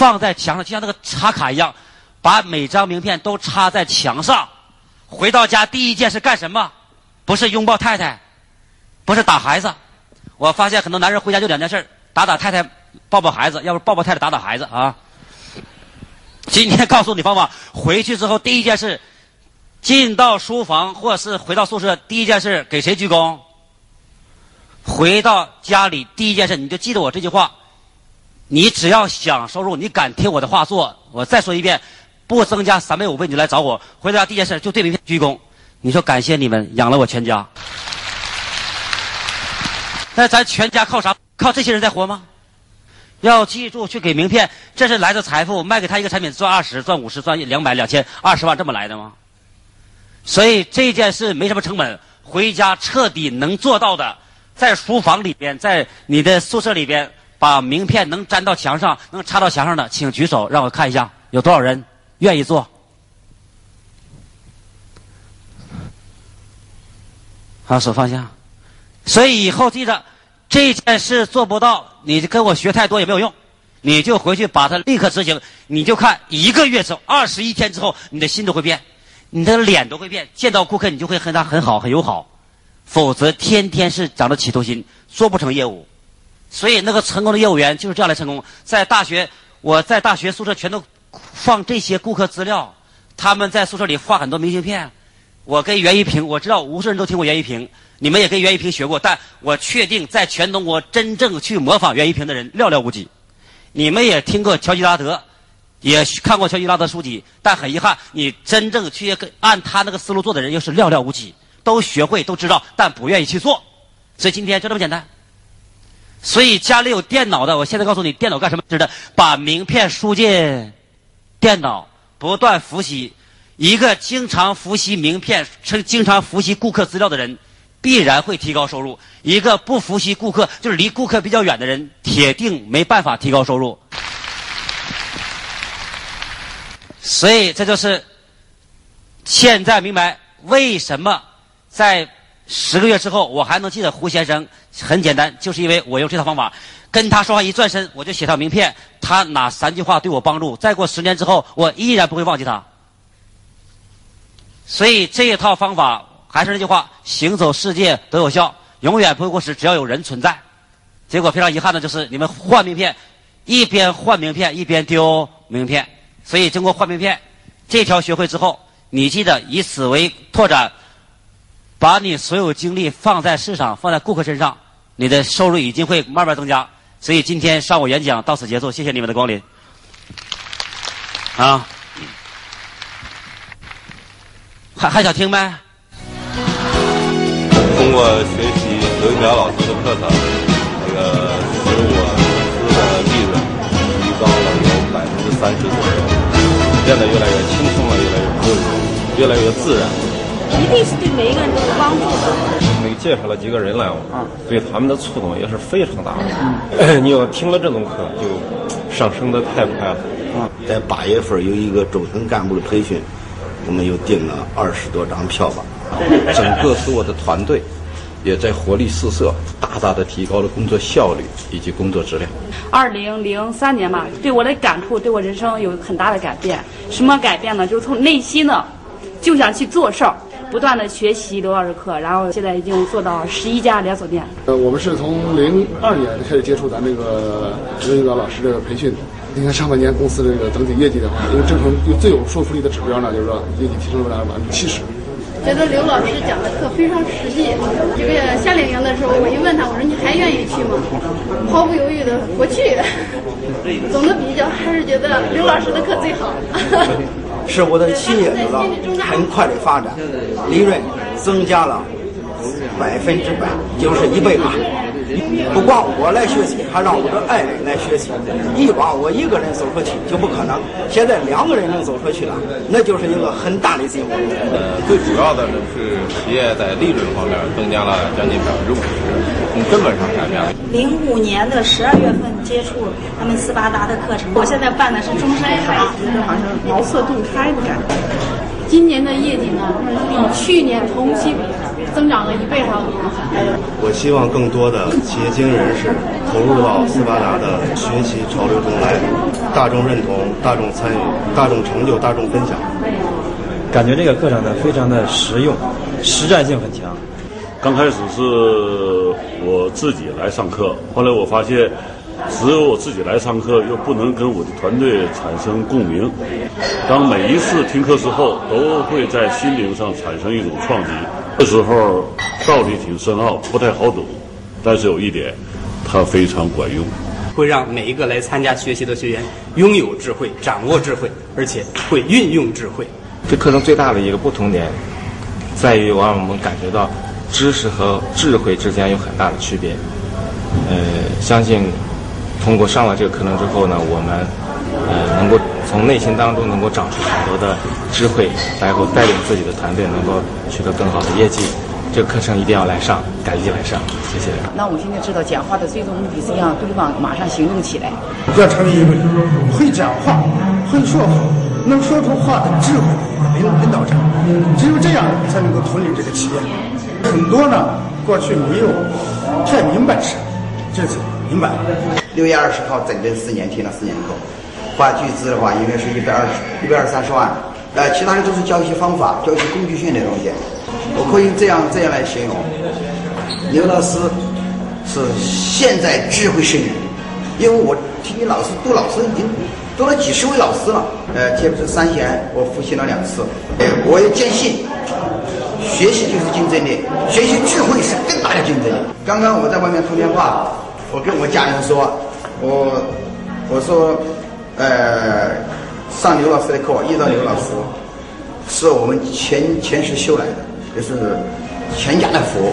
放在墙上，就像那个插卡一样，把每张名片都插在墙上。回到家第一件事干什么？不是拥抱太太，不是打孩子。我发现很多男人回家就两件事：打打太太，抱抱孩子；要不抱抱太太，打打孩子啊。今天告诉你方法，回去之后第一件事。进到书房或是回到宿舍，第一件事给谁鞠躬？回到家里第一件事，你就记得我这句话：你只要想收入，你敢听我的话做。我再说一遍，不增加三倍五倍你就来找我。回到家第一件事就对名片鞠躬。你说感谢你们养了我全家。那咱全家靠啥？靠这些人在活吗？要记住，去给名片，这是来的财富。卖给他一个产品赚二十、赚五十、赚两百、两千、二十万，这么来的吗？所以这件事没什么成本，回家彻底能做到的，在书房里边，在你的宿舍里边，把名片能粘到墙上、能插到墙上的，请举手，让我看一下有多少人愿意做。好，手放下。所以以后记着，这件事做不到，你跟我学太多也没有用，你就回去把它立刻执行，你就看一个月之后、二十一天之后，你的心都会变。你的脸都会变，见到顾客你就会和他很好很友好，否则天天是长着企图心，做不成业务。所以那个成功的业务员就是这样来成功。在大学，我在大学宿舍全都放这些顾客资料，他们在宿舍里画很多明信片。我跟袁一平，我知道无数人都听过袁一平，你们也跟袁一平学过，但我确定在全中国真正去模仿袁一平的人寥寥无几。你们也听过乔吉拉德。也看过乔吉拉德书籍，但很遗憾，你真正去按他那个思路做的人又是寥寥无几，都学会都知道，但不愿意去做。所以今天就这么简单。所以家里有电脑的，我现在告诉你，电脑干什么？知道把名片输进电脑，不断复习。一个经常复习名片、经经常复习顾客资料的人，必然会提高收入。一个不复习顾客，就是离顾客比较远的人，铁定没办法提高收入。所以这就是现在明白为什么在十个月之后我还能记得胡先生。很简单，就是因为我用这套方法跟他说话，一转身我就写上名片。他哪三句话对我帮助？再过十年之后，我依然不会忘记他。所以这一套方法还是那句话：行走世界都有效，永远不会过时。只要有人存在。结果非常遗憾的就是你们换名片，一边换名片一边丢名片。所以，经过换名片这条学会之后，你记得以此为拓展，把你所有精力放在市场、放在顾客身上，你的收入已经会慢慢增加。所以，今天上午演讲到此结束，谢谢你们的光临。啊，还还想听呗？通过学习刘一苗老师的课程，那个使我公司的利润提高了有百分之三十左右，变得越来越轻松了，越来越自由，越来越自然。一定是对每一个人都有帮助的。那个介绍了几个人来，对他们的触动也是非常大的。你要听了这种课，就上升的太快了。在八月份有一个中层干部的培训，我们又订了二十多张票吧。整个是我的团队也在活力四射，大大的提高了工作效率以及工作质量。二零零三年吧，对我的感触，对我人生有很大的改变。什么改变呢？就是从内心呢，就想去做事儿，不断的学习刘老师课，然后现在已经做到十一家连锁店。呃，我们是从零二年开始接触咱这个刘一高老师这个培训。你看上半年公司这个整体业绩的话，因为正常最有说服力的指标呢，就是说业绩提升了百分之七十。觉得刘老师讲的课非常实际。这个夏令营的时候，我一问他，我说你还愿意去吗？毫不犹豫的我去。总的比较还是觉得刘老师的课最好。是我的企业得到很快的发展，利润增加了百分之百，就是一倍吧。不光我来学习，还让我的爱人来学习。以往我一个人走出去就不可能，现在两个人能走出去了，那就是一个很大的进步。呃，最主要的呢是企业在利润方面增加了将近百分之五十，从根本上改变了。零五年的十二月份接触他们斯巴达的课程，我现在办的是终身卡，觉得好像茅塞顿开的感觉。今年的业绩呢，比去年同期比。增长了一倍还要多。我希望更多的企业经营人士投入到斯巴达的学习潮流中来，大众认同、大众参与、大众成就、大众分享。感觉这个课程呢非常的实用，实战性很强。刚开始是我自己来上课，后来我发现。只有我自己来上课，又不能跟我的团队产生共鸣。当每一次听课之后，都会在心灵上产生一种创击。这时候道理挺深奥，不太好懂，但是有一点，它非常管用，会让每一个来参加学习的学员拥有智慧、掌握智慧，而且会运用智慧。这课程最大的一个不同点，在于我让我们感觉到知识和智慧之间有很大的区别。呃，相信。通过上了这个课程之后呢，我们呃能够从内心当中能够长出很多的智慧，然后带领自己的团队能够取得更好的业绩。这个课程一定要来上，赶紧来上，谢谢。那我现在知道讲话的最终目的是让对方马上行动起来。要成为一位会讲话、会说话、能说出话的智慧只有这样才能够统领这个企业。很多呢，过去没有太明白事，这次明白了。六月二十号整整四年听了四年课，花巨资的话应该是一百二十、一百二三十万。呃，其他的都是教一些方法，教一些工具性的东西。我可以这样这样来形容：刘老师是现在智慧圣人，因为我听你老师杜老师已经读了几十位老师了。呃，特别是三弦，我复习了两次。呃，我也坚信，学习就是竞争力，学习智慧是更大的竞争力。刚刚我在外面通电话。我跟我家人说，我我说，呃，上刘老师的课，遇到刘老师，是我们前前世修来的，就是全家的福。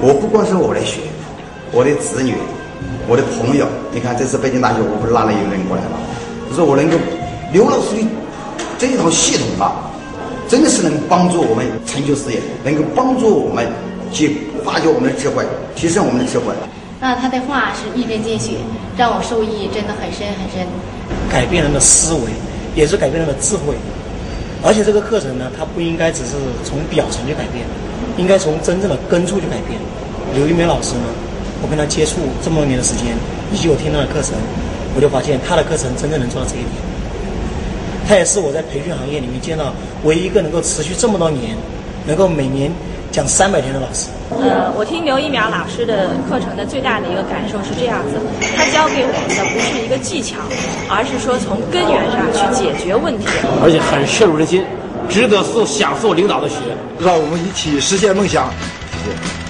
我不光是我的学，我的子女，我的朋友，你看这次北京大学，我不是拉了一个人过来吗？就是我能够刘老师的这一套系统啊，真的是能帮助我们成就事业，能够帮助我们去发掘我们的智慧，提升我们的智慧。那他的话是一针见血，让我受益真的很深很深。改变人的思维，也是改变人的智慧。而且这个课程呢，它不应该只是从表层去改变，应该从真正的根处去改变。刘一梅老师呢，我跟他接触这么多年的时间，以及我听他的课程，我就发现他的课程真正能做到这一点。他也是我在培训行业里面见到唯一一个能够持续这么多年，能够每年。讲三百天的老师。呃，我听刘一苗老师的课程的最大的一个感受是这样子，他教给我们的不是一个技巧，而是说从根源上去解决问题，而且很深入人心，值得受享受领导的学，让我们一起实现梦想。谢谢。